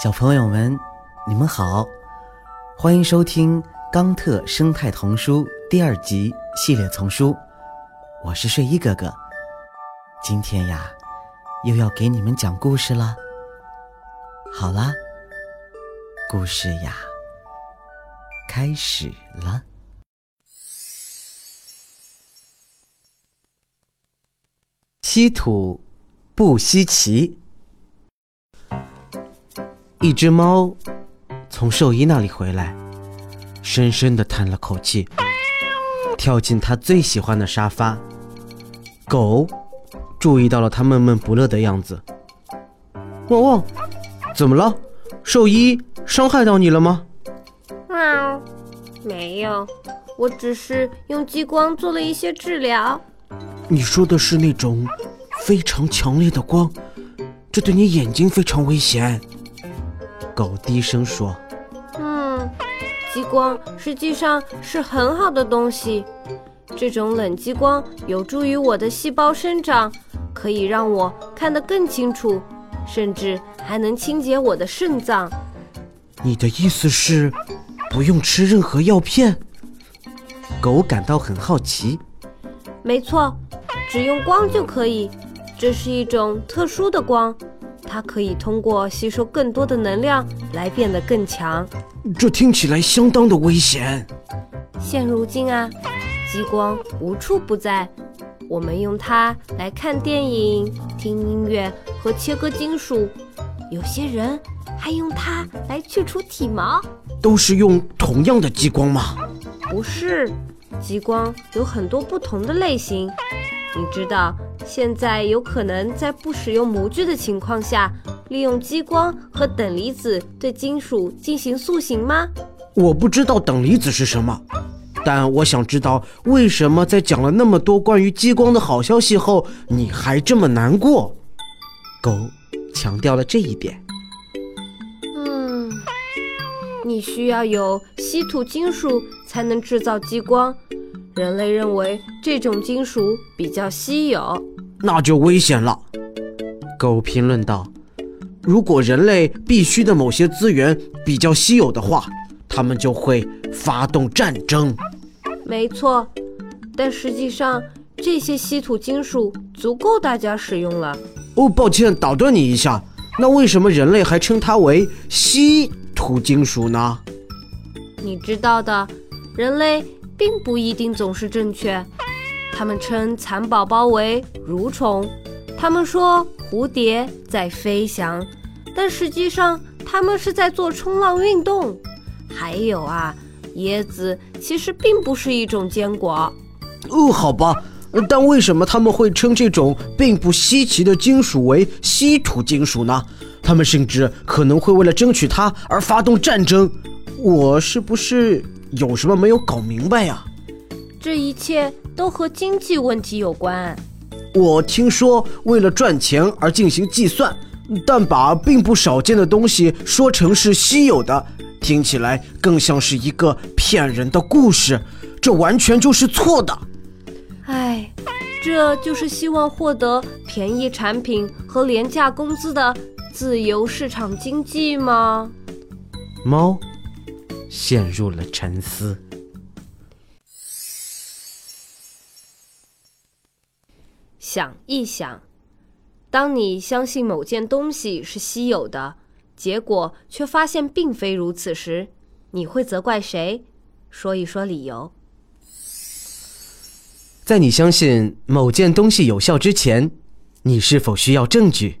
小朋友们，你们好，欢迎收听《冈特生态童书》第二集系列丛书。我是睡衣哥哥，今天呀，又要给你们讲故事了。好啦，故事呀，开始了。稀土不稀奇。一只猫从兽医那里回来，深深地叹了口气，跳进它最喜欢的沙发。狗注意到了它闷闷不乐的样子，汪汪，怎么了？兽医伤害到你了吗？喵，没有，我只是用激光做了一些治疗。你说的是那种非常强烈的光，这对你眼睛非常危险。狗低声说：“嗯，激光实际上是很好的东西。这种冷激光有助于我的细胞生长，可以让我看得更清楚，甚至还能清洁我的肾脏。你的意思是，不用吃任何药片？”狗感到很好奇。没错，只用光就可以。这是一种特殊的光。它可以通过吸收更多的能量来变得更强，这听起来相当的危险。现如今啊，激光无处不在，我们用它来看电影、听音乐和切割金属，有些人还用它来去除体毛。都是用同样的激光吗？不是，激光有很多不同的类型，你知道。现在有可能在不使用模具的情况下，利用激光和等离子对金属进行塑形吗？我不知道等离子是什么，但我想知道为什么在讲了那么多关于激光的好消息后，你还这么难过？狗强调了这一点。嗯，你需要有稀土金属才能制造激光，人类认为这种金属比较稀有。那就危险了，狗评论道：“如果人类必须的某些资源比较稀有的话，他们就会发动战争。”没错，但实际上这些稀土金属足够大家使用了。哦，抱歉，打断你一下，那为什么人类还称它为稀土金属呢？你知道的，人类并不一定总是正确。他们称蚕宝宝为蠕虫，他们说蝴蝶在飞翔，但实际上他们是在做冲浪运动。还有啊，椰子其实并不是一种坚果。哦，好吧，但为什么他们会称这种并不稀奇的金属为稀土金属呢？他们甚至可能会为了争取它而发动战争。我是不是有什么没有搞明白呀？这一切。都和经济问题有关。我听说，为了赚钱而进行计算，但把并不少见的东西说成是稀有的，听起来更像是一个骗人的故事。这完全就是错的。唉，这就是希望获得便宜产品和廉价工资的自由市场经济吗？猫陷入了沉思。想一想，当你相信某件东西是稀有的，结果却发现并非如此时，你会责怪谁？说一说理由。在你相信某件东西有效之前，你是否需要证据？